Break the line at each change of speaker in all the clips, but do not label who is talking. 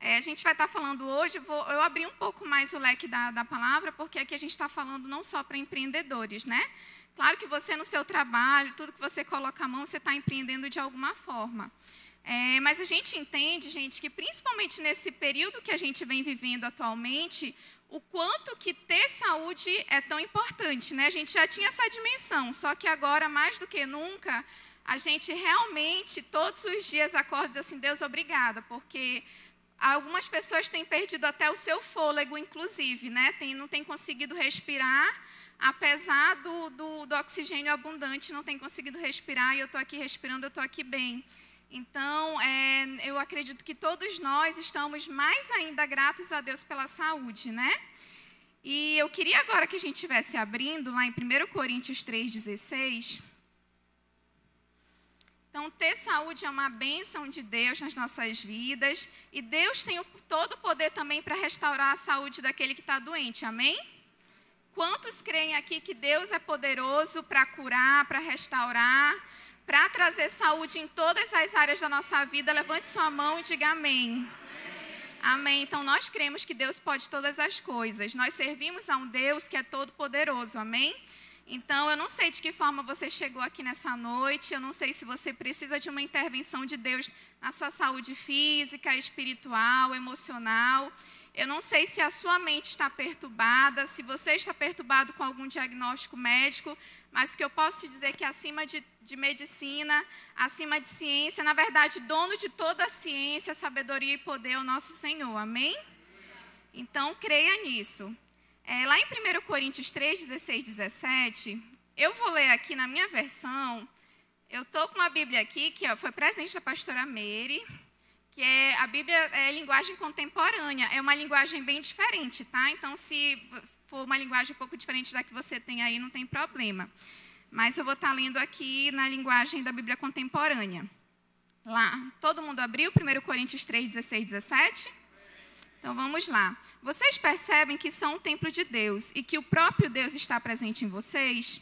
É, a gente vai estar falando hoje, vou, eu abri um pouco mais o leque da, da palavra, porque aqui a gente está falando não só para empreendedores, né? Claro que você no seu trabalho, tudo que você coloca a mão, você está empreendendo de alguma forma. É, mas a gente entende, gente, que principalmente nesse período que a gente vem vivendo atualmente, o quanto que ter saúde é tão importante, né? A gente já tinha essa dimensão, só que agora mais do que nunca, a gente realmente todos os dias acorda assim, Deus, obrigada, porque algumas pessoas têm perdido até o seu fôlego, inclusive, né? Tem, não tem conseguido respirar, apesar do, do, do oxigênio abundante, não tem conseguido respirar, e eu estou aqui respirando, eu estou aqui bem. Então, é, eu acredito que todos nós estamos mais ainda gratos a Deus pela saúde, né? E eu queria agora que a gente estivesse abrindo lá em 1 Coríntios 3,16. Então, ter saúde é uma bênção de Deus nas nossas vidas. E Deus tem todo o poder também para restaurar a saúde daquele que está doente, amém? Quantos creem aqui que Deus é poderoso para curar, para restaurar? para trazer saúde em todas as áreas da nossa vida, levante sua mão e diga amém. Amém. Então nós cremos que Deus pode todas as coisas. Nós servimos a um Deus que é todo poderoso. Amém? Então eu não sei de que forma você chegou aqui nessa noite, eu não sei se você precisa de uma intervenção de Deus na sua saúde física, espiritual, emocional. Eu não sei se a sua mente está perturbada, se você está perturbado com algum diagnóstico médico, mas que eu posso te dizer é que acima de, de medicina, acima de ciência, na verdade, dono de toda a ciência, sabedoria e poder é o nosso Senhor. Amém? Então, creia nisso. É, lá em 1 Coríntios 3, 16, 17, eu vou ler aqui na minha versão. Eu estou com uma Bíblia aqui que ó, foi presente da pastora Mary que é a Bíblia é linguagem contemporânea, é uma linguagem bem diferente, tá? Então, se for uma linguagem um pouco diferente da que você tem aí, não tem problema. Mas eu vou estar lendo aqui na linguagem da Bíblia contemporânea. Lá, todo mundo abriu 1 Coríntios 3, 16, 17? Então vamos lá. Vocês percebem que são um templo de Deus e que o próprio Deus está presente em vocês?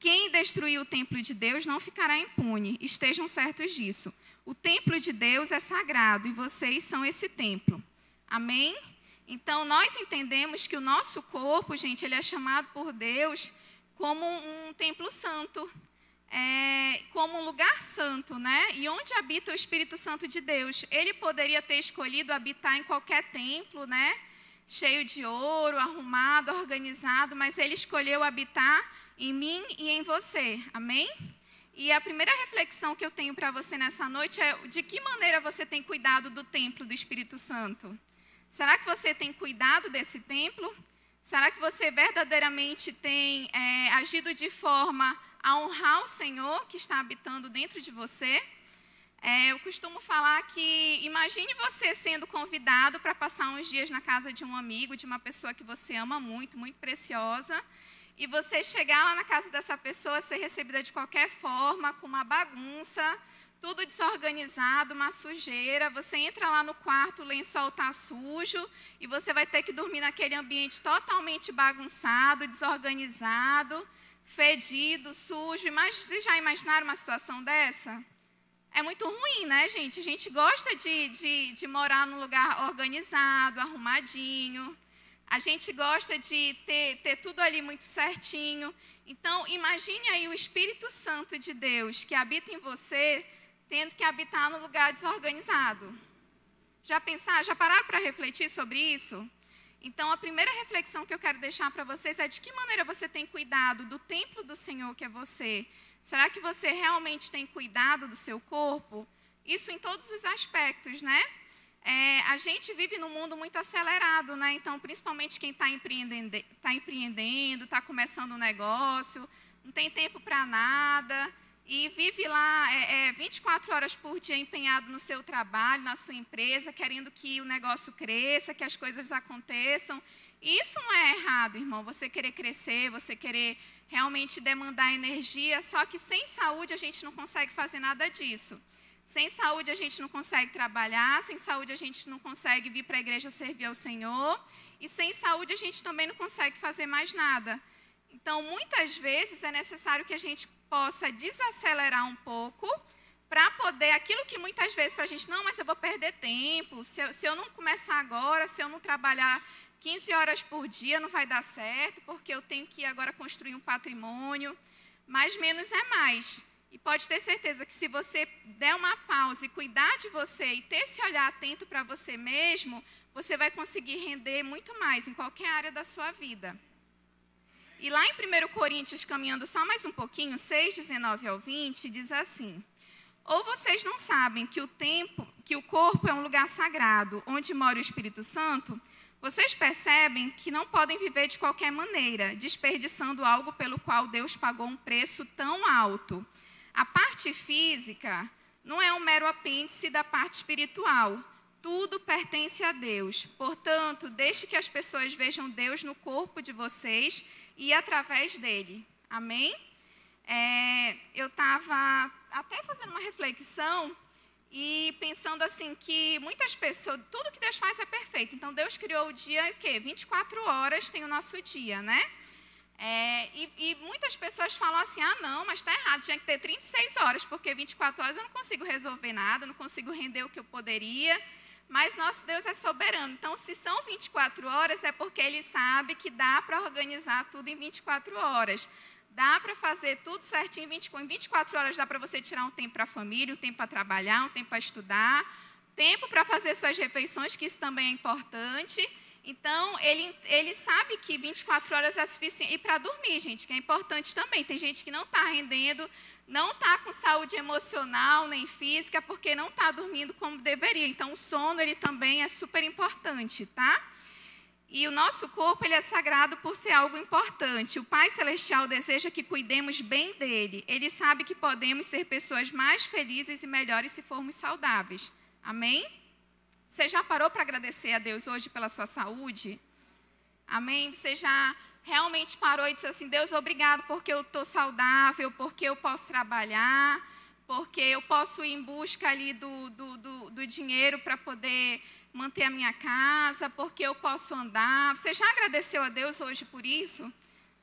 Quem destruir o templo de Deus não ficará impune, estejam certos disso. O templo de Deus é sagrado e vocês são esse templo. Amém? Então, nós entendemos que o nosso corpo, gente, ele é chamado por Deus como um templo santo, é, como um lugar santo, né? E onde habita o Espírito Santo de Deus? Ele poderia ter escolhido habitar em qualquer templo, né? Cheio de ouro, arrumado, organizado, mas ele escolheu habitar em mim e em você. Amém? E a primeira reflexão que eu tenho para você nessa noite é de que maneira você tem cuidado do templo do Espírito Santo? Será que você tem cuidado desse templo? Será que você verdadeiramente tem é, agido de forma a honrar o Senhor que está habitando dentro de você? É, eu costumo falar que imagine você sendo convidado para passar uns dias na casa de um amigo, de uma pessoa que você ama muito, muito preciosa e você chegar lá na casa dessa pessoa, ser recebida de qualquer forma, com uma bagunça, tudo desorganizado, uma sujeira. Você entra lá no quarto, o lençol está sujo, e você vai ter que dormir naquele ambiente totalmente bagunçado, desorganizado, fedido, sujo. Mas vocês já imaginaram uma situação dessa? É muito ruim, né, gente? A gente gosta de, de, de morar num lugar organizado, arrumadinho. A gente gosta de ter, ter tudo ali muito certinho. Então, imagine aí o Espírito Santo de Deus que habita em você, tendo que habitar no lugar desorganizado. Já pensaram, já pararam para refletir sobre isso? Então, a primeira reflexão que eu quero deixar para vocês é de que maneira você tem cuidado do templo do Senhor que é você. Será que você realmente tem cuidado do seu corpo? Isso em todos os aspectos, né? É, a gente vive num mundo muito acelerado, né? Então, principalmente quem está empreendendo, está empreendendo, está começando um negócio, não tem tempo para nada e vive lá é, é, 24 horas por dia empenhado no seu trabalho, na sua empresa, querendo que o negócio cresça, que as coisas aconteçam. E isso não é errado, irmão. Você querer crescer, você querer realmente demandar energia, só que sem saúde a gente não consegue fazer nada disso. Sem saúde a gente não consegue trabalhar, sem saúde a gente não consegue vir para a igreja servir ao Senhor, e sem saúde a gente também não consegue fazer mais nada. Então, muitas vezes é necessário que a gente possa desacelerar um pouco para poder, aquilo que muitas vezes para a gente, não, mas eu vou perder tempo, se eu, se eu não começar agora, se eu não trabalhar 15 horas por dia, não vai dar certo, porque eu tenho que agora construir um patrimônio. Mais menos é mais. E pode ter certeza que se você der uma pausa e cuidar de você e ter esse olhar atento para você mesmo, você vai conseguir render muito mais em qualquer área da sua vida. E lá em 1 Coríntios, caminhando só mais um pouquinho, 6, 19 ao 20, diz assim: Ou vocês não sabem que o tempo, que o corpo é um lugar sagrado, onde mora o Espírito Santo? Vocês percebem que não podem viver de qualquer maneira, desperdiçando algo pelo qual Deus pagou um preço tão alto. A parte física não é um mero apêndice da parte espiritual. Tudo pertence a Deus. Portanto, deixe que as pessoas vejam Deus no corpo de vocês e através dele. Amém? É, eu estava até fazendo uma reflexão e pensando assim que muitas pessoas, tudo que Deus faz é perfeito. Então Deus criou o dia o quê? 24 horas tem o nosso dia, né? É, e, e, muitas pessoas falam assim: ah, não, mas está errado, tinha que ter 36 horas, porque 24 horas eu não consigo resolver nada, não consigo render o que eu poderia. Mas nosso Deus é soberano. Então, se são 24 horas, é porque Ele sabe que dá para organizar tudo em 24 horas. Dá para fazer tudo certinho em 24, em 24 horas. Dá para você tirar um tempo para a família, um tempo para trabalhar, um tempo para estudar, tempo para fazer suas refeições, que isso também é importante. Então, ele, ele sabe que 24 horas é suficiente. E para dormir, gente, que é importante também. Tem gente que não está rendendo, não está com saúde emocional nem física, porque não está dormindo como deveria. Então, o sono, ele também é super importante, tá? E o nosso corpo, ele é sagrado por ser algo importante. O Pai Celestial deseja que cuidemos bem dele. Ele sabe que podemos ser pessoas mais felizes e melhores se formos saudáveis. Amém? Você já parou para agradecer a Deus hoje pela sua saúde? Amém? Você já realmente parou e disse assim: Deus, obrigado porque eu estou saudável, porque eu posso trabalhar, porque eu posso ir em busca ali do, do, do, do dinheiro para poder manter a minha casa, porque eu posso andar. Você já agradeceu a Deus hoje por isso?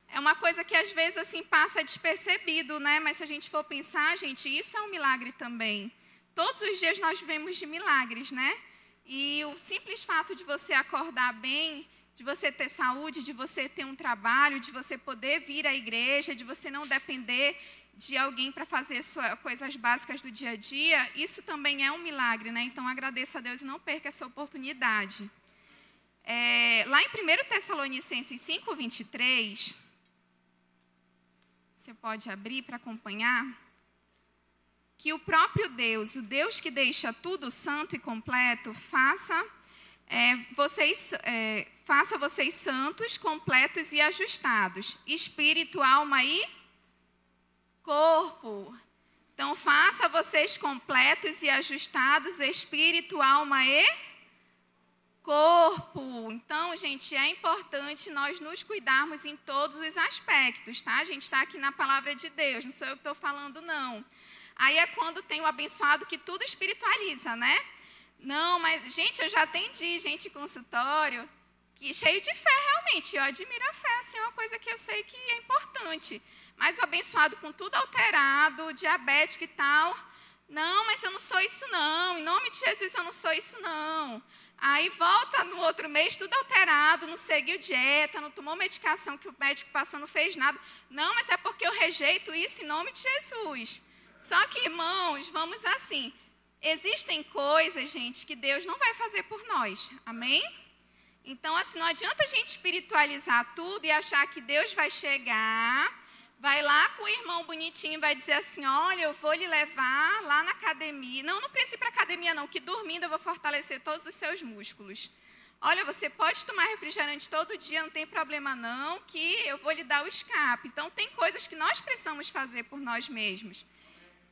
É uma coisa que às vezes assim passa despercebido, né? Mas se a gente for pensar, gente, isso é um milagre também. Todos os dias nós vivemos de milagres, né? E o simples fato de você acordar bem, de você ter saúde, de você ter um trabalho, de você poder vir à igreja, de você não depender de alguém para fazer suas coisas básicas do dia a dia, isso também é um milagre, né? Então agradeça a Deus e não perca essa oportunidade. É, lá em 1 Tessalonicenses 5, 23, você pode abrir para acompanhar que o próprio Deus, o Deus que deixa tudo santo e completo, faça, é, vocês, é, faça vocês santos, completos e ajustados, espírito, alma e corpo. Então, faça vocês completos e ajustados, espírito, alma e corpo. Então, gente, é importante nós nos cuidarmos em todos os aspectos, tá? A gente está aqui na palavra de Deus, não sou eu que estou falando, não. Aí é quando tem o abençoado que tudo espiritualiza, né? Não, mas, gente, eu já atendi gente em consultório que cheio de fé, realmente. Eu admiro a fé, assim, é uma coisa que eu sei que é importante. Mas o abençoado com tudo alterado, diabético e tal. Não, mas eu não sou isso, não. Em nome de Jesus, eu não sou isso, não. Aí volta no outro mês, tudo alterado, não seguiu dieta, não tomou medicação que o médico passou, não fez nada. Não, mas é porque eu rejeito isso em nome de Jesus. Só que, irmãos, vamos assim. Existem coisas, gente, que Deus não vai fazer por nós. Amém? Então, assim, não adianta a gente espiritualizar tudo e achar que Deus vai chegar, vai lá com o irmão bonitinho e vai dizer assim: olha, eu vou lhe levar lá na academia. Não, não precisa ir para academia, não, que dormindo eu vou fortalecer todos os seus músculos. Olha, você pode tomar refrigerante todo dia, não tem problema não, que eu vou lhe dar o escape. Então, tem coisas que nós precisamos fazer por nós mesmos.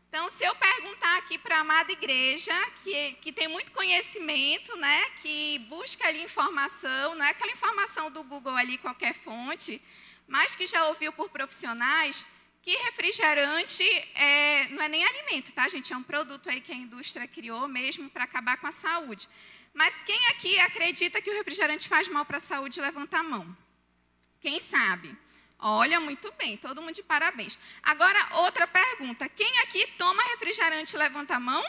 Então, se eu perguntar aqui para a amada igreja, que, que tem muito conhecimento, né, que busca ali informação, não é aquela informação do Google ali, qualquer fonte, mas que já ouviu por profissionais, que refrigerante é, não é nem alimento, tá, gente? É um produto aí que a indústria criou mesmo para acabar com a saúde. Mas quem aqui acredita que o refrigerante faz mal para a saúde, levanta a mão. Quem sabe? Olha, muito bem, todo mundo de parabéns. Agora, outra pergunta. Quem aqui toma refrigerante levanta a mão?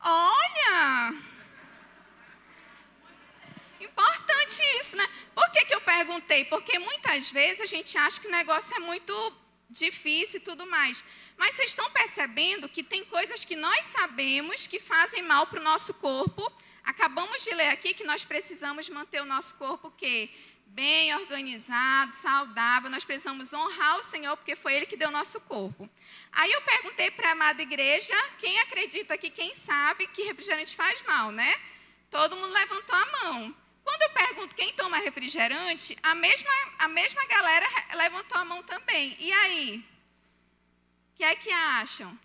Olha! Importante isso, né? Por que, que eu perguntei? Porque muitas vezes a gente acha que o negócio é muito difícil e tudo mais. Mas vocês estão percebendo que tem coisas que nós sabemos que fazem mal para o nosso corpo. Acabamos de ler aqui que nós precisamos manter o nosso corpo que bem organizado, saudável. Nós precisamos honrar o Senhor porque foi Ele que deu nosso corpo. Aí eu perguntei para a amada igreja, quem acredita aqui, quem sabe que refrigerante faz mal, né? Todo mundo levantou a mão. Quando eu pergunto quem toma refrigerante, a mesma, a mesma galera levantou a mão também. E aí? O que é que acham?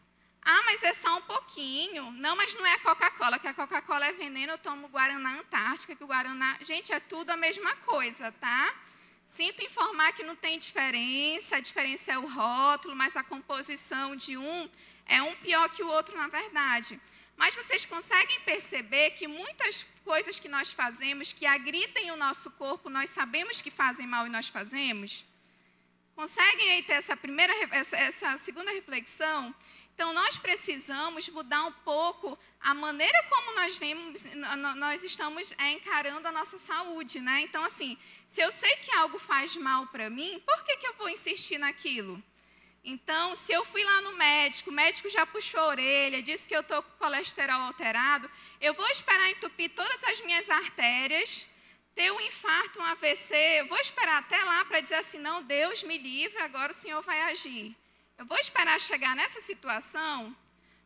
Ah, mas é só um pouquinho. Não, mas não é Coca-Cola, que a Coca-Cola é veneno, eu tomo Guaraná Antártica, que o Guaraná. Gente, é tudo a mesma coisa, tá? Sinto informar que não tem diferença, a diferença é o rótulo, mas a composição de um é um pior que o outro, na verdade. Mas vocês conseguem perceber que muitas coisas que nós fazemos, que agridem o nosso corpo, nós sabemos que fazem mal e nós fazemos? Conseguem aí ter essa primeira, essa, essa segunda reflexão? Então, nós precisamos mudar um pouco a maneira como nós vemos, nós estamos é, encarando a nossa saúde, né? Então, assim, se eu sei que algo faz mal para mim, por que, que eu vou insistir naquilo? Então, se eu fui lá no médico, o médico já puxou a orelha, disse que eu estou com colesterol alterado, eu vou esperar entupir todas as minhas artérias, ter um infarto, um AVC, vou esperar até lá para dizer assim: não, Deus me livre, agora o Senhor vai agir. Eu vou esperar chegar nessa situação?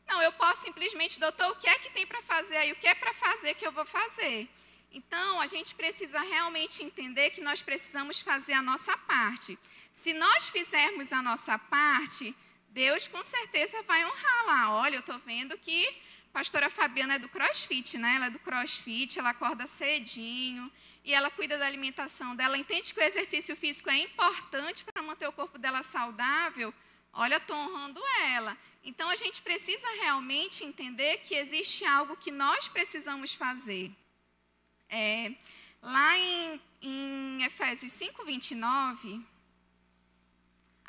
Não, eu posso simplesmente, doutor, o que é que tem para fazer aí? O que é para fazer que eu vou fazer? Então, a gente precisa realmente entender que nós precisamos fazer a nossa parte. Se nós fizermos a nossa parte, Deus com certeza vai honrar lá. Olha, eu estou vendo que a pastora Fabiana é do crossfit, né? Ela é do crossfit, ela acorda cedinho e ela cuida da alimentação dela. Entende que o exercício físico é importante para manter o corpo dela saudável? Olha, estou honrando ela. Então a gente precisa realmente entender que existe algo que nós precisamos fazer. É, lá em, em Efésios 5, 29.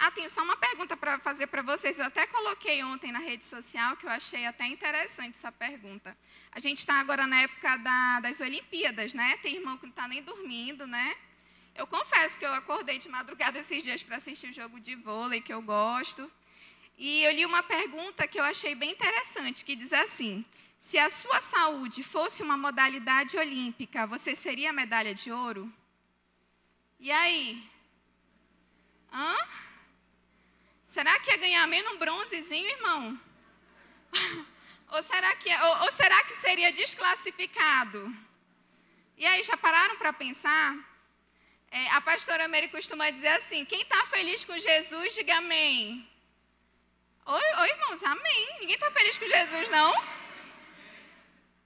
Ah, tenho só uma pergunta para fazer para vocês. Eu até coloquei ontem na rede social, que eu achei até interessante essa pergunta. A gente está agora na época da, das Olimpíadas, né? Tem irmão que não está nem dormindo, né? Eu confesso que eu acordei de madrugada esses dias para assistir o jogo de vôlei, que eu gosto. E eu li uma pergunta que eu achei bem interessante, que diz assim: se a sua saúde fosse uma modalidade olímpica, você seria medalha de ouro? E aí? Hã? Será que ia ganhar menos um bronzezinho, irmão? ou, será que, ou, ou será que seria desclassificado? E aí, já pararam para pensar? É, a pastora Mary costuma dizer assim: quem está feliz com Jesus, diga amém. Oi, oi, irmãos, amém. Ninguém está feliz com Jesus, não?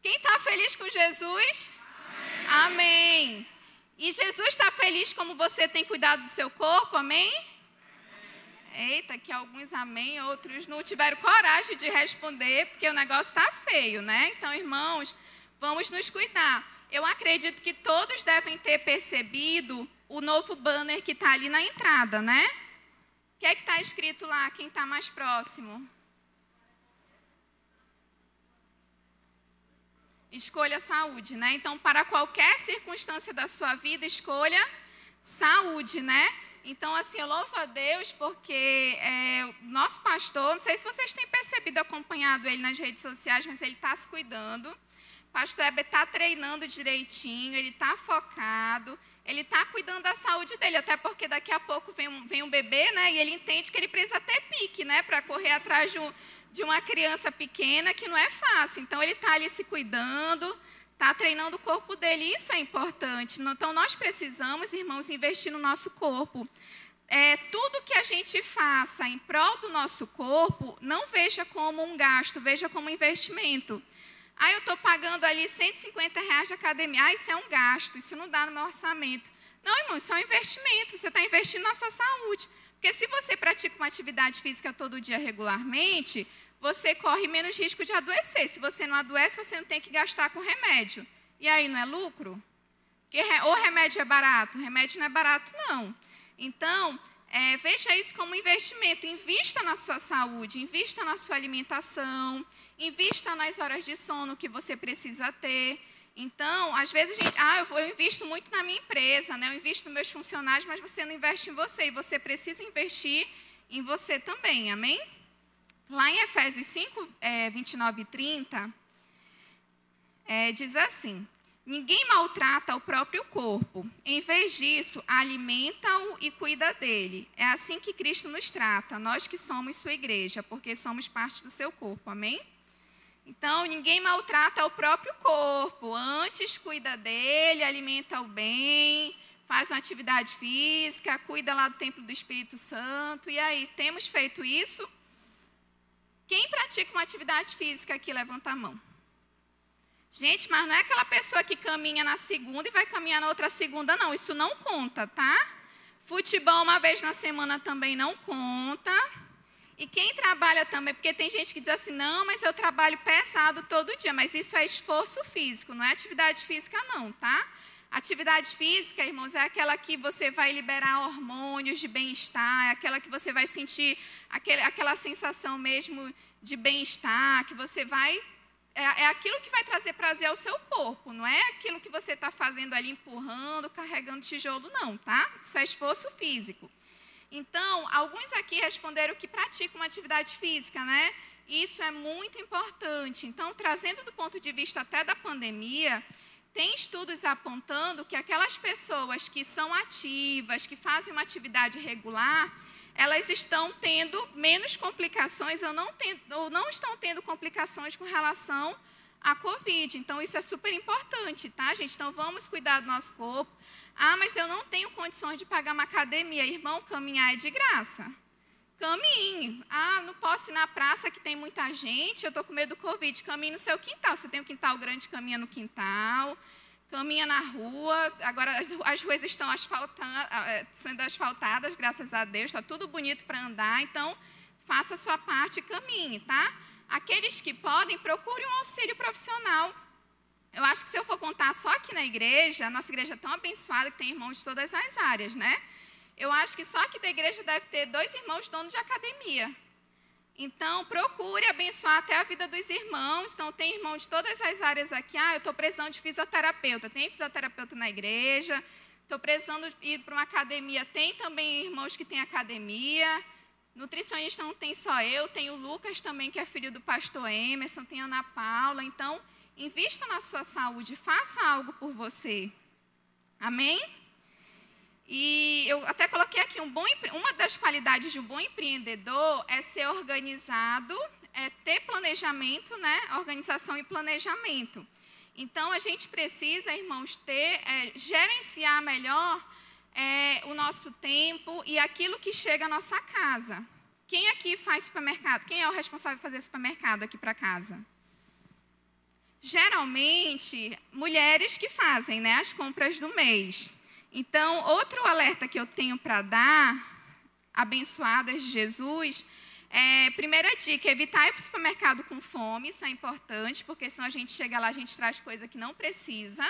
Quem está feliz com Jesus? Amém. amém. E Jesus está feliz como você tem cuidado do seu corpo, amém? Eita, que alguns amém, outros não tiveram coragem de responder, porque o negócio está feio, né? Então, irmãos, vamos nos cuidar. Eu acredito que todos devem ter percebido o novo banner que está ali na entrada, né? O que é que está escrito lá? Quem está mais próximo? Escolha saúde, né? Então, para qualquer circunstância da sua vida, escolha saúde, né? Então, assim, eu louvo a Deus porque é, o nosso pastor, não sei se vocês têm percebido, acompanhado ele nas redes sociais, mas ele está se cuidando. O pastor Heber está treinando direitinho, ele está focado, ele está cuidando da saúde dele, até porque daqui a pouco vem um, vem um bebê, né? E ele entende que ele precisa ter pique, né? Para correr atrás de, um, de uma criança pequena, que não é fácil. Então, ele está ali se cuidando, está treinando o corpo dele, isso é importante. Então, nós precisamos, irmãos, investir no nosso corpo. É, tudo que a gente faça em prol do nosso corpo, não veja como um gasto, veja como um investimento. Ah, eu estou pagando ali 150 reais de academia. Ah, isso é um gasto, isso não dá no meu orçamento. Não, irmão, isso é um investimento, você está investindo na sua saúde. Porque se você pratica uma atividade física todo dia regularmente, você corre menos risco de adoecer. Se você não adoece, você não tem que gastar com remédio. E aí não é lucro? O remédio é barato? O remédio não é barato, não. Então, é, veja isso como investimento. Invista na sua saúde, invista na sua alimentação, invista nas horas de sono que você precisa ter. Então, às vezes a gente, ah, eu, invisto muito na minha empresa, né? eu invisto nos meus funcionários, mas você não investe em você, e você precisa investir em você também, amém? Lá em Efésios 5, é, 29 e 30, é, diz assim: Ninguém maltrata o próprio corpo. Em vez disso, alimenta-o e cuida dele. É assim que Cristo nos trata, nós que somos sua igreja, porque somos parte do seu corpo. Amém? Então, ninguém maltrata o próprio corpo. Antes, cuida dele, alimenta-o bem, faz uma atividade física, cuida lá do templo do Espírito Santo. E aí, temos feito isso? Quem pratica uma atividade física aqui, levanta a mão. Gente, mas não é aquela pessoa que caminha na segunda e vai caminhar na outra segunda, não. Isso não conta, tá? Futebol uma vez na semana também não conta. E quem trabalha também, porque tem gente que diz assim, não, mas eu trabalho pesado todo dia, mas isso é esforço físico, não é atividade física, não, tá? Atividade física, irmãos, é aquela que você vai liberar hormônios de bem-estar, é aquela que você vai sentir aquele, aquela sensação mesmo de bem-estar, que você vai. É, é aquilo que vai trazer prazer ao seu corpo, não é aquilo que você está fazendo ali, empurrando, carregando tijolo, não, tá? Isso é esforço físico. Então, alguns aqui responderam que praticam uma atividade física, né? Isso é muito importante. Então, trazendo do ponto de vista até da pandemia, tem estudos apontando que aquelas pessoas que são ativas, que fazem uma atividade regular, elas estão tendo menos complicações ou não, tem, ou não estão tendo complicações com relação à Covid. Então, isso é super importante, tá, gente? Então, vamos cuidar do nosso corpo. Ah, mas eu não tenho condições de pagar uma academia. Irmão, caminhar é de graça. Caminhe. Ah, não posso ir na praça que tem muita gente, eu estou com medo do Covid. Caminhe no seu quintal. Você tem um quintal grande, caminha no quintal. Caminha na rua. Agora as, as ruas estão ah, é, sendo asfaltadas, graças a Deus. Está tudo bonito para andar. Então, faça a sua parte e caminhe, tá? Aqueles que podem, procure um auxílio profissional. Eu acho que se eu for contar só aqui na igreja, a nossa igreja é tão abençoada que tem irmãos de todas as áreas, né? Eu acho que só aqui da igreja deve ter dois irmãos donos de academia. Então, procure abençoar até a vida dos irmãos. Então, tem irmão de todas as áreas aqui. Ah, eu estou precisando de fisioterapeuta. Tem fisioterapeuta na igreja. Estou precisando ir para uma academia. Tem também irmãos que têm academia. Nutricionista não tem só eu. Tem o Lucas também, que é filho do pastor Emerson. Tem a Ana Paula. Então, invista na sua saúde. Faça algo por você. Amém? E eu até coloquei aqui um bom, uma das qualidades de um bom empreendedor é ser organizado, é ter planejamento, né? Organização e planejamento. Então a gente precisa, irmãos, ter é, gerenciar melhor é, o nosso tempo e aquilo que chega à nossa casa. Quem aqui faz supermercado? Quem é o responsável por fazer supermercado aqui para casa? Geralmente, mulheres que fazem né, as compras do mês. Então, outro alerta que eu tenho para dar, abençoadas de Jesus, é, primeira dica, evitar ir para o supermercado com fome, isso é importante, porque senão a gente chega lá, a gente traz coisa que não precisa.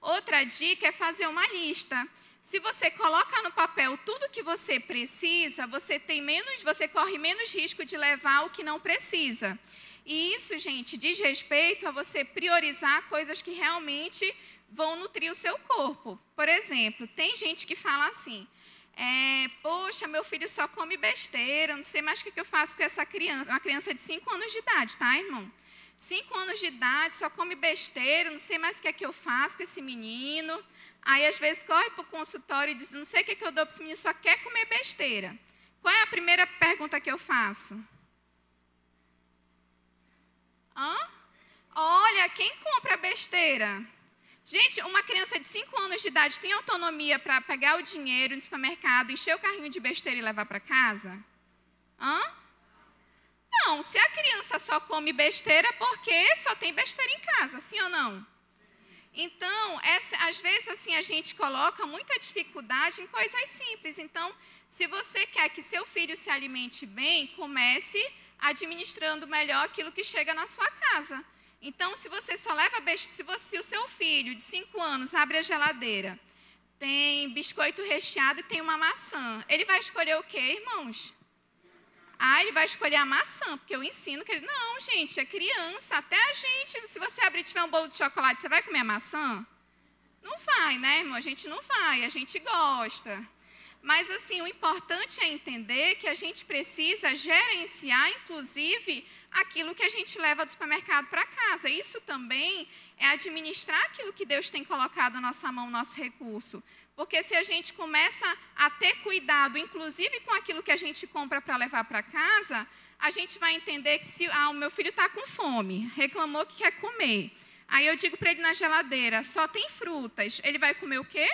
Outra dica é fazer uma lista. Se você coloca no papel tudo que você precisa, você tem menos, você corre menos risco de levar o que não precisa. E isso, gente, diz respeito a você priorizar coisas que realmente vão nutrir o seu corpo. Por exemplo, tem gente que fala assim: é, Poxa, meu filho só come besteira, não sei mais o que eu faço com essa criança. Uma criança de 5 anos de idade, tá, irmão? 5 anos de idade, só come besteira, não sei mais o que é que eu faço com esse menino. Aí, às vezes, corre para o consultório e diz: Não sei o que, é que eu dou para esse menino, só quer comer besteira. Qual é a primeira pergunta que eu faço? Hã? Olha, quem compra besteira? Gente, uma criança de 5 anos de idade tem autonomia para pegar o dinheiro no supermercado, encher o carrinho de besteira e levar para casa? Hã? Não, se a criança só come besteira, porque só tem besteira em casa, sim ou não? Então, essa, às vezes assim a gente coloca muita dificuldade em coisas simples. Então, se você quer que seu filho se alimente bem, comece administrando melhor aquilo que chega na sua casa. Então, se você só leva se, você, se o seu filho de 5 anos abre a geladeira, tem biscoito recheado e tem uma maçã. Ele vai escolher o quê, irmãos? Ah, ele vai escolher a maçã, porque eu ensino que ele. Não, gente, é criança. Até a gente, se você abrir e tiver um bolo de chocolate, você vai comer a maçã? Não vai, né, irmão? A gente não vai, a gente gosta. Mas, assim, o importante é entender que a gente precisa gerenciar, inclusive, aquilo que a gente leva do supermercado para casa. Isso também é administrar aquilo que Deus tem colocado na nossa mão, nosso recurso. Porque se a gente começa a ter cuidado, inclusive com aquilo que a gente compra para levar para casa, a gente vai entender que se ah, o meu filho está com fome, reclamou que quer comer. Aí eu digo para ele na geladeira, só tem frutas. Ele vai comer o quê?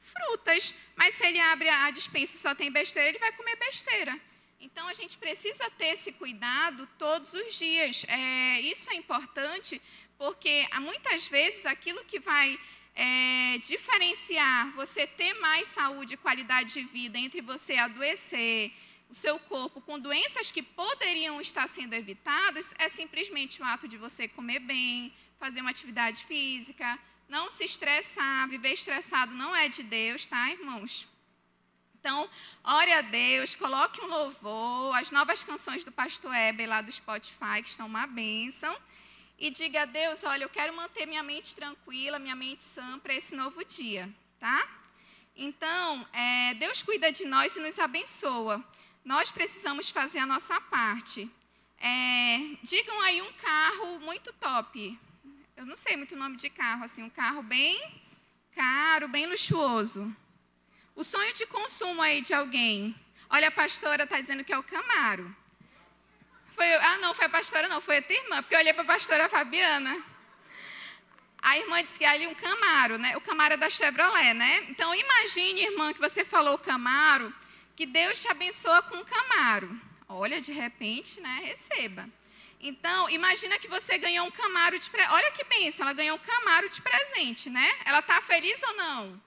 Frutas. Mas se ele abre a dispensa e só tem besteira, ele vai comer besteira. Então a gente precisa ter esse cuidado todos os dias. É, isso é importante porque muitas vezes aquilo que vai é, diferenciar você ter mais saúde e qualidade de vida entre você adoecer o seu corpo com doenças que poderiam estar sendo evitadas é simplesmente o ato de você comer bem, fazer uma atividade física, não se estressar, viver estressado não é de Deus, tá, irmãos? Então, ore a Deus, coloque um louvor, as novas canções do pastor Heber lá do Spotify, que estão uma bênção e diga a Deus: olha, eu quero manter minha mente tranquila, minha mente sã para esse novo dia, tá? Então, é, Deus cuida de nós e nos abençoa. Nós precisamos fazer a nossa parte. É, digam aí um carro muito top. Eu não sei muito o nome de carro, assim, um carro bem caro, bem luxuoso. O sonho de consumo aí de alguém. Olha, a pastora está dizendo que é o Camaro. Foi, ah, não, foi a pastora, não, foi a tua irmã, porque eu olhei para a pastora Fabiana. A irmã disse que é ali um Camaro, né? O Camaro é da Chevrolet, né? Então, imagine, irmã, que você falou Camaro, que Deus te abençoa com um Camaro. Olha, de repente, né? Receba. Então, imagina que você ganhou um Camaro de presente. Olha que bênção, ela ganhou um Camaro de presente, né? Ela está feliz ou não?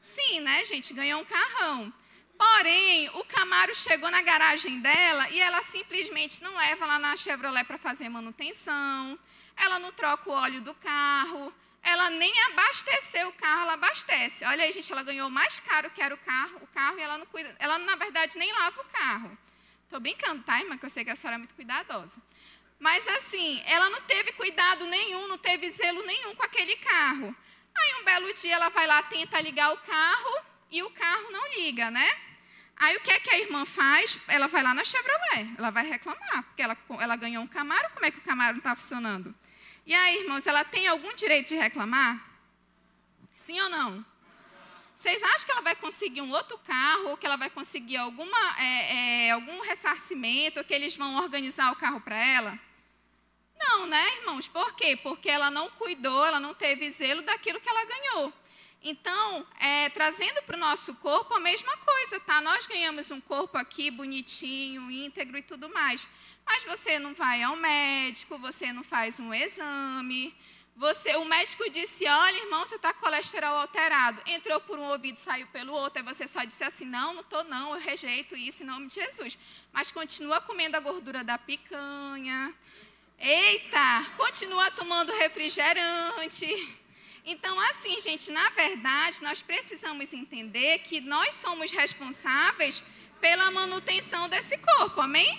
Sim, né, gente? Ganhou um carrão. Porém, o Camaro chegou na garagem dela e ela simplesmente não leva lá na Chevrolet para fazer manutenção, ela não troca o óleo do carro, ela nem abasteceu o carro, ela abastece. Olha aí, gente, ela ganhou mais caro que era o carro, o carro e ela não cuida, ela na verdade nem lava o carro. Estou brincando, tá, irmã? Que eu sei que a senhora é muito cuidadosa. Mas assim, ela não teve cuidado nenhum, não teve zelo nenhum com aquele carro. Aí um belo dia ela vai lá, tenta ligar o carro e o carro não liga, né? Aí o que é que a irmã faz? Ela vai lá na Chevrolet, ela vai reclamar, porque ela, ela ganhou um Camaro, como é que o Camaro não está funcionando? E aí, irmãos, ela tem algum direito de reclamar? Sim ou não? Vocês acham que ela vai conseguir um outro carro, ou que ela vai conseguir alguma, é, é, algum ressarcimento, ou que eles vão organizar o carro para ela? Não, né, irmãos? Por quê? Porque ela não cuidou, ela não teve zelo daquilo que ela ganhou. Então, é, trazendo para o nosso corpo a mesma coisa, tá? Nós ganhamos um corpo aqui bonitinho, íntegro e tudo mais. Mas você não vai ao médico, você não faz um exame. Você, o médico disse: Olha, irmão, você está com colesterol alterado. Entrou por um ouvido, saiu pelo outro. Aí você só disse assim: Não, não estou, não, eu rejeito isso em nome de Jesus. Mas continua comendo a gordura da picanha. Eita, continua tomando refrigerante então, assim, gente, na verdade, nós precisamos entender que nós somos responsáveis pela manutenção desse corpo, amém?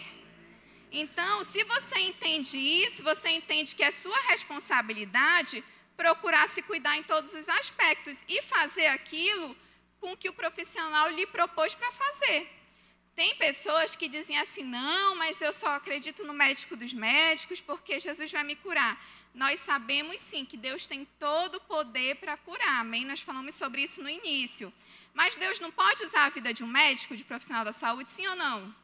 Então, se você entende isso, você entende que é sua responsabilidade procurar se cuidar em todos os aspectos e fazer aquilo com que o profissional lhe propôs para fazer. Tem pessoas que dizem assim: não, mas eu só acredito no médico dos médicos porque Jesus vai me curar nós sabemos sim que Deus tem todo o poder para curar, amém? Nós falamos sobre isso no início. Mas Deus não pode usar a vida de um médico, de profissional da saúde, sim ou não?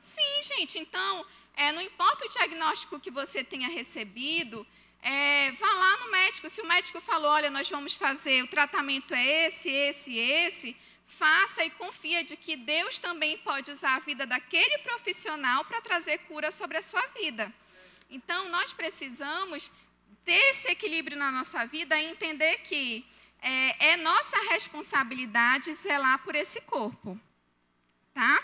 Sim, gente. Então, é, não importa o diagnóstico que você tenha recebido, é, vá lá no médico. Se o médico falou, olha, nós vamos fazer, o tratamento é esse, esse, esse, faça e confia de que Deus também pode usar a vida daquele profissional para trazer cura sobre a sua vida. Então, nós precisamos ter esse equilíbrio na nossa vida e entender que é, é nossa responsabilidade zelar por esse corpo. Tá?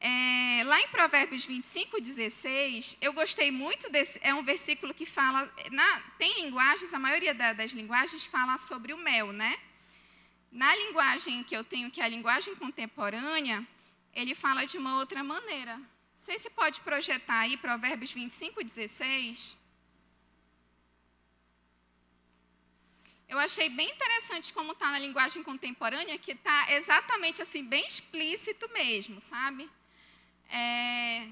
É, lá em Provérbios 25, 16, eu gostei muito desse. É um versículo que fala. Na, tem linguagens, a maioria da, das linguagens fala sobre o mel, né? Na linguagem que eu tenho, que é a linguagem contemporânea, ele fala de uma outra maneira. Você se pode projetar aí Provérbios 25, 16? Eu achei bem interessante como está na linguagem contemporânea, que está exatamente assim, bem explícito mesmo, sabe? É...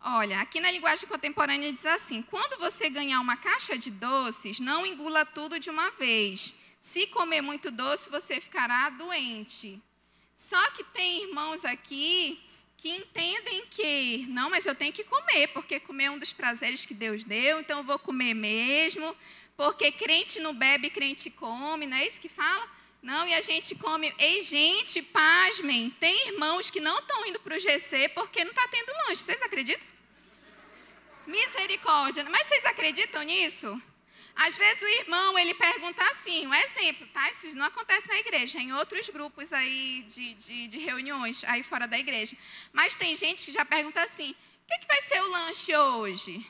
Olha, aqui na linguagem contemporânea diz assim: quando você ganhar uma caixa de doces, não engula tudo de uma vez. Se comer muito doce, você ficará doente. Só que tem irmãos aqui que entendem que, não, mas eu tenho que comer, porque comer é um dos prazeres que Deus deu, então eu vou comer mesmo. Porque crente não bebe, crente come, não é isso que fala? Não, e a gente come. Ei, gente, pasmem, tem irmãos que não estão indo para o GC porque não está tendo lanche. Vocês acreditam? Misericórdia. Mas vocês acreditam nisso? Às vezes o irmão, ele pergunta assim, um exemplo, tá? Isso não acontece na igreja, em outros grupos aí de, de, de reuniões, aí fora da igreja. Mas tem gente que já pergunta assim, o que, que vai ser o lanche hoje?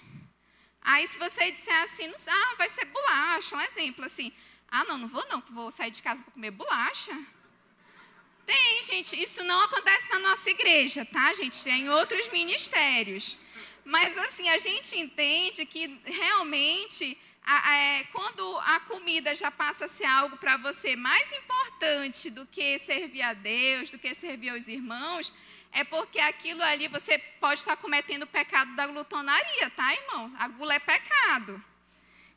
Aí, se você disser assim, ah, vai ser bolacha, um exemplo assim. Ah, não, não vou não, vou sair de casa para comer bolacha. Tem, gente, isso não acontece na nossa igreja, tá, gente? É em outros ministérios. Mas, assim, a gente entende que realmente, a, é, quando a comida já passa a ser algo para você mais importante do que servir a Deus, do que servir aos irmãos, é porque aquilo ali você pode estar cometendo o pecado da glutonaria, tá, irmão? A gula é pecado.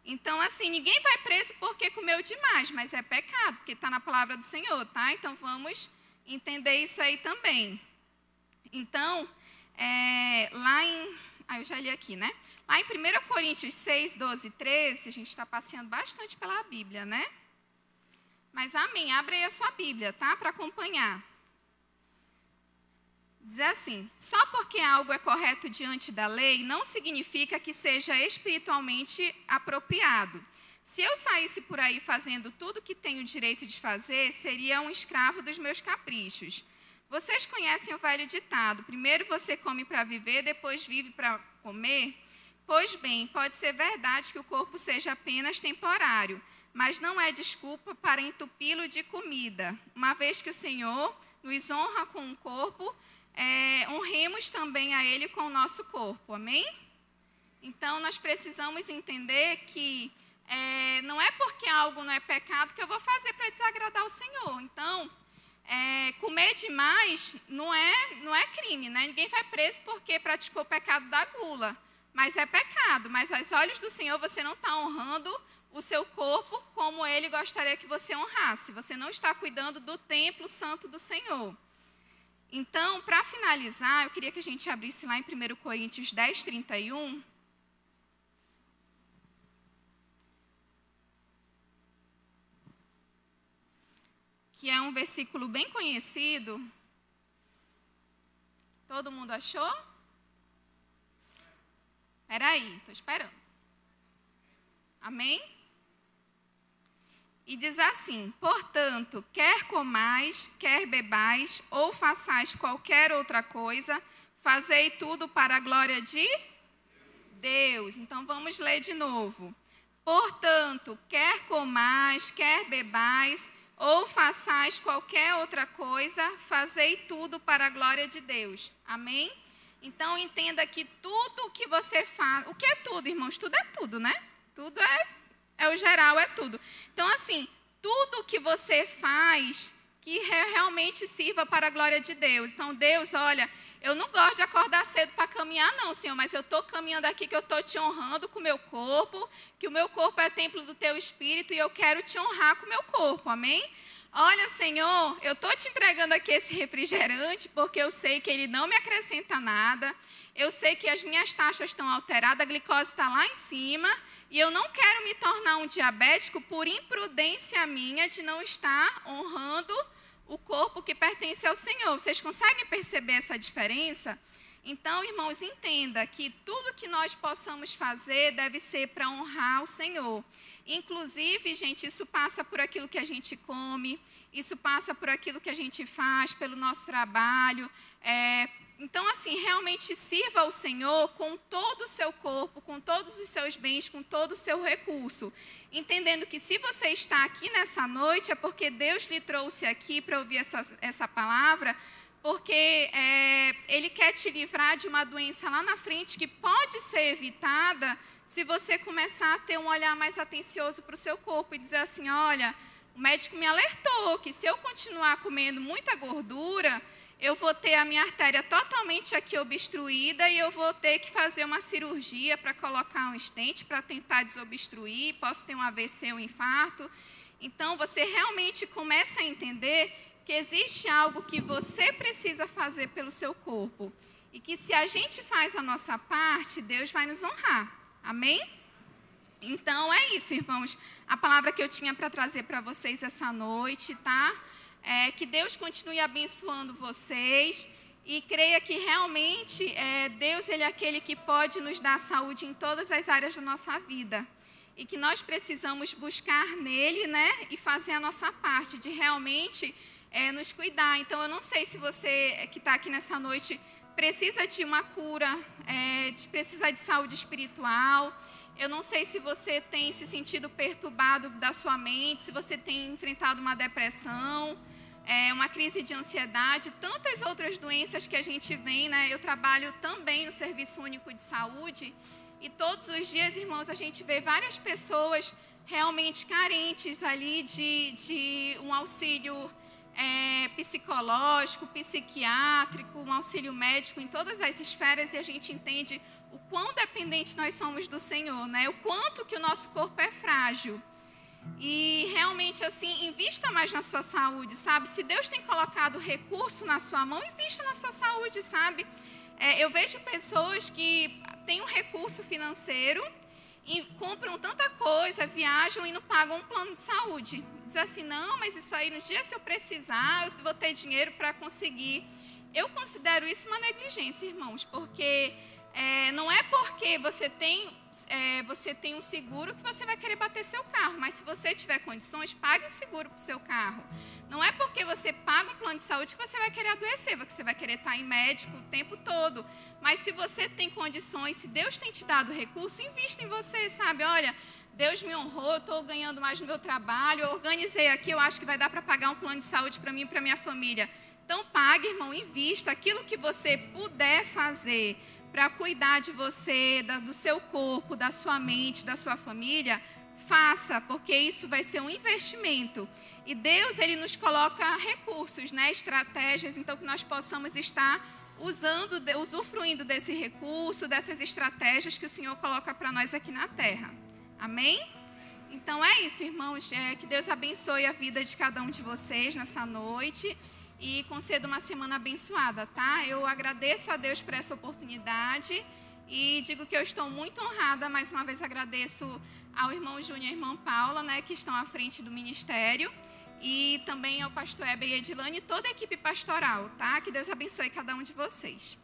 Então, assim, ninguém vai preso porque comeu demais, mas é pecado, porque está na palavra do Senhor, tá? Então, vamos entender isso aí também. Então, é, lá em. Ah, eu já li aqui, né? Lá em 1 Coríntios 6, 12 e 13, a gente está passeando bastante pela Bíblia, né? Mas amém, abre aí a sua Bíblia, tá? Para acompanhar. Diz assim: só porque algo é correto diante da lei não significa que seja espiritualmente apropriado. Se eu saísse por aí fazendo tudo o que tenho direito de fazer, seria um escravo dos meus caprichos. Vocês conhecem o velho ditado: primeiro você come para viver, depois vive para comer? Pois bem, pode ser verdade que o corpo seja apenas temporário, mas não é desculpa para entupi-lo de comida, uma vez que o Senhor nos honra com o corpo é, honremos também a Ele com o nosso corpo, amém? Então, nós precisamos entender que é, não é porque algo não é pecado que eu vou fazer para desagradar o Senhor. Então, é, comer demais não é, não é crime, né? Ninguém vai preso porque praticou o pecado da gula. Mas é pecado. Mas aos olhos do Senhor, você não está honrando o seu corpo como Ele gostaria que você honrasse. Você não está cuidando do templo santo do Senhor. Então, para finalizar, eu queria que a gente abrisse lá em 1 Coríntios 10, 31. Que é um versículo bem conhecido. Todo mundo achou? Espera aí, estou esperando. Amém? E diz assim: Portanto, quer comais, quer bebais, ou façais qualquer outra coisa, fazei tudo para a glória de Deus. Então vamos ler de novo. Portanto, quer comais, quer bebais, ou façais qualquer outra coisa, fazei tudo para a glória de Deus. Amém? Então entenda que tudo que você faz, o que é tudo, irmãos? Tudo é tudo, né? Tudo é é o geral, é tudo. Então, assim, tudo que você faz que realmente sirva para a glória de Deus. Então, Deus, olha, eu não gosto de acordar cedo para caminhar, não, Senhor, mas eu estou caminhando aqui que eu estou te honrando com o meu corpo, que o meu corpo é templo do teu espírito e eu quero te honrar com o meu corpo, amém? Olha, Senhor, eu estou te entregando aqui esse refrigerante porque eu sei que ele não me acrescenta nada, eu sei que as minhas taxas estão alteradas, a glicose está lá em cima, e eu não quero me tornar um diabético por imprudência minha de não estar honrando o corpo que pertence ao Senhor. Vocês conseguem perceber essa diferença? Então, irmãos, entenda que tudo que nós possamos fazer deve ser para honrar o Senhor. Inclusive, gente, isso passa por aquilo que a gente come, isso passa por aquilo que a gente faz, pelo nosso trabalho, é, então, assim, realmente sirva ao Senhor com todo o seu corpo, com todos os seus bens, com todo o seu recurso. Entendendo que se você está aqui nessa noite, é porque Deus lhe trouxe aqui para ouvir essa, essa palavra, porque é, Ele quer te livrar de uma doença lá na frente que pode ser evitada se você começar a ter um olhar mais atencioso para o seu corpo e dizer assim: olha, o médico me alertou que se eu continuar comendo muita gordura eu vou ter a minha artéria totalmente aqui obstruída e eu vou ter que fazer uma cirurgia para colocar um estente para tentar desobstruir, posso ter um AVC, um infarto. Então, você realmente começa a entender que existe algo que você precisa fazer pelo seu corpo. E que se a gente faz a nossa parte, Deus vai nos honrar. Amém? Então é isso, irmãos. A palavra que eu tinha para trazer para vocês essa noite, tá? É, que Deus continue abençoando vocês e creia que realmente é, Deus ele é aquele que pode nos dar saúde em todas as áreas da nossa vida e que nós precisamos buscar nele, né, e fazer a nossa parte de realmente é, nos cuidar. Então, eu não sei se você que está aqui nessa noite precisa de uma cura, é, de, precisa de saúde espiritual. Eu não sei se você tem se sentido perturbado da sua mente, se você tem enfrentado uma depressão é, uma crise de ansiedade, tantas outras doenças que a gente vem, né? Eu trabalho também no Serviço Único de Saúde e todos os dias, irmãos, a gente vê várias pessoas realmente carentes ali de, de um auxílio é, psicológico, psiquiátrico, um auxílio médico em todas as esferas e a gente entende o quão dependente nós somos do Senhor, né? O quanto que o nosso corpo é frágil. E realmente, assim, invista mais na sua saúde, sabe? Se Deus tem colocado recurso na sua mão, invista na sua saúde, sabe? É, eu vejo pessoas que têm um recurso financeiro e compram tanta coisa, viajam e não pagam um plano de saúde. Diz assim, não, mas isso aí, no dia se eu precisar, eu vou ter dinheiro para conseguir. Eu considero isso uma negligência, irmãos, porque é, não é porque você tem, é, você tem um seguro que você vai querer bater seu carro, mas se você tiver condições, pague o seguro para o seu carro. Não é porque você paga um plano de saúde que você vai querer adoecer, que você vai querer estar em médico o tempo todo. Mas se você tem condições, se Deus tem te dado recurso, invista em você, sabe? Olha, Deus me honrou, estou ganhando mais no meu trabalho, eu organizei aqui, eu acho que vai dar para pagar um plano de saúde para mim e para minha família. Então, pague, irmão, invista aquilo que você puder fazer para cuidar de você, do seu corpo, da sua mente, da sua família, faça, porque isso vai ser um investimento. E Deus, ele nos coloca recursos, né, estratégias, então que nós possamos estar usando, usufruindo desse recurso, dessas estratégias que o Senhor coloca para nós aqui na terra. Amém? Então é isso, irmãos. É, que Deus abençoe a vida de cada um de vocês nessa noite e conceda uma semana abençoada, tá? Eu agradeço a Deus por essa oportunidade e digo que eu estou muito honrada. Mais uma vez agradeço ao irmão Júnior e à Paula, né, que estão à frente do ministério, e também ao pastor Heber e Edilane e toda a equipe pastoral, tá? Que Deus abençoe cada um de vocês.